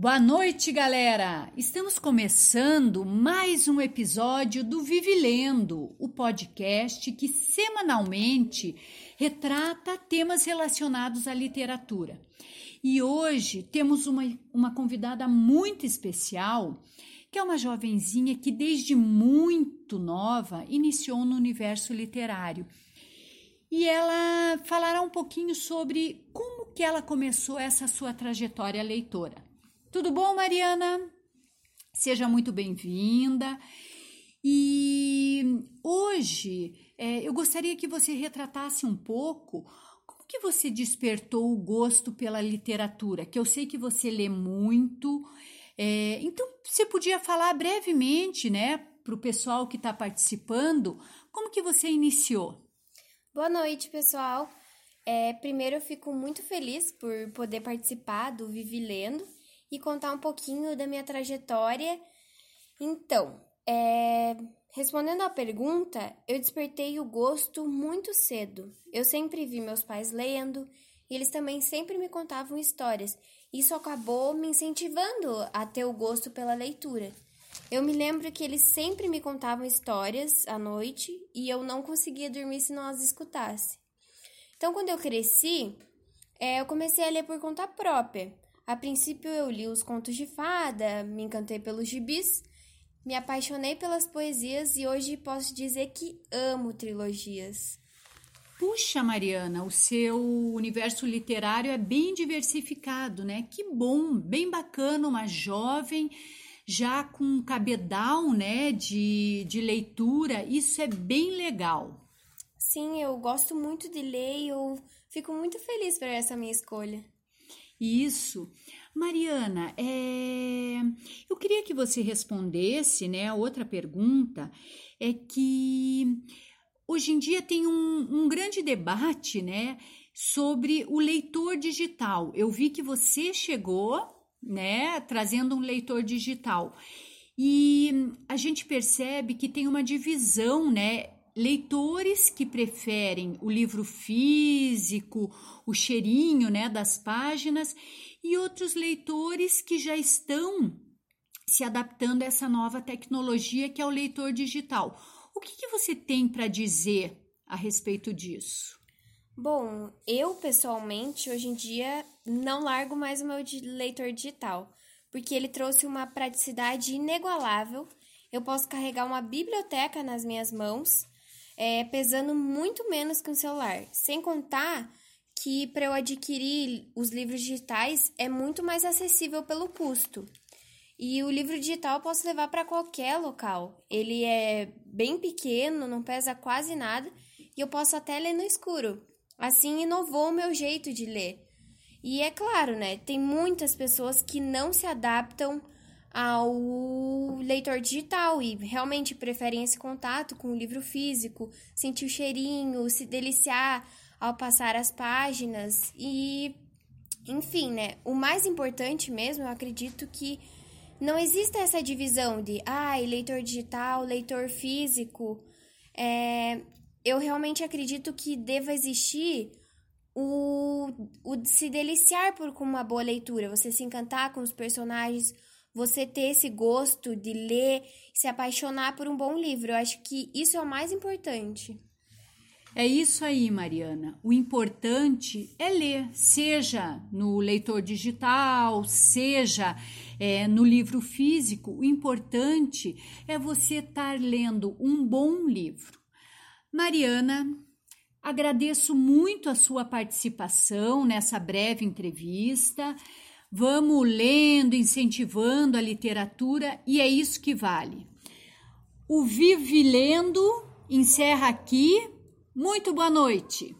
Boa noite, galera! Estamos começando mais um episódio do Vive Lendo, o podcast que semanalmente retrata temas relacionados à literatura. E hoje temos uma, uma convidada muito especial, que é uma jovenzinha que desde muito nova iniciou no universo literário. E ela falará um pouquinho sobre como que ela começou essa sua trajetória leitora. Tudo bom, Mariana? Seja muito bem-vinda. E hoje é, eu gostaria que você retratasse um pouco como que você despertou o gosto pela literatura, que eu sei que você lê muito. É, então, você podia falar brevemente, né, para o pessoal que está participando, como que você iniciou? Boa noite, pessoal. É, primeiro, eu fico muito feliz por poder participar do Vivi Lendo e contar um pouquinho da minha trajetória. Então, é, respondendo à pergunta, eu despertei o gosto muito cedo. Eu sempre vi meus pais lendo e eles também sempre me contavam histórias. Isso acabou me incentivando a ter o gosto pela leitura. Eu me lembro que eles sempre me contavam histórias à noite e eu não conseguia dormir se não as escutasse. Então, quando eu cresci, é, eu comecei a ler por conta própria. A princípio eu li os contos de fada, me encantei pelos gibis, me apaixonei pelas poesias e hoje posso dizer que amo trilogias. Puxa, Mariana, o seu universo literário é bem diversificado, né? Que bom, bem bacana, uma jovem já com um cabedal, né, de, de leitura, isso é bem legal. Sim, eu gosto muito de ler e eu fico muito feliz por essa minha escolha. Isso. Mariana, é... eu queria que você respondesse, né? Outra pergunta é que hoje em dia tem um, um grande debate, né? Sobre o leitor digital. Eu vi que você chegou, né? Trazendo um leitor digital. E a gente percebe que tem uma divisão, né? Leitores que preferem o livro físico, o cheirinho né, das páginas, e outros leitores que já estão se adaptando a essa nova tecnologia que é o leitor digital. O que, que você tem para dizer a respeito disso? Bom, eu pessoalmente hoje em dia não largo mais o meu leitor digital, porque ele trouxe uma praticidade inigualável. Eu posso carregar uma biblioteca nas minhas mãos é, pesando muito menos que um celular. Sem contar que para eu adquirir os livros digitais é muito mais acessível pelo custo. E o livro digital eu posso levar para qualquer local. Ele é bem pequeno, não pesa quase nada e eu posso até ler no escuro. Assim inovou o meu jeito de ler. E é claro, né? Tem muitas pessoas que não se adaptam ao leitor digital e realmente preferem esse contato com o livro físico, sentir o cheirinho, se deliciar ao passar as páginas e enfim, né? O mais importante mesmo, eu acredito que não existe essa divisão de ah, leitor digital, leitor físico. É, eu realmente acredito que deva existir o, o se deliciar por uma boa leitura, você se encantar com os personagens, você ter esse gosto de ler, se apaixonar por um bom livro. Eu acho que isso é o mais importante. É isso aí, Mariana. O importante é ler, seja no leitor digital, seja é, no livro físico. O importante é você estar lendo um bom livro. Mariana, agradeço muito a sua participação nessa breve entrevista. Vamos lendo, incentivando a literatura e é isso que vale. O Vive Lendo encerra aqui. Muito boa noite.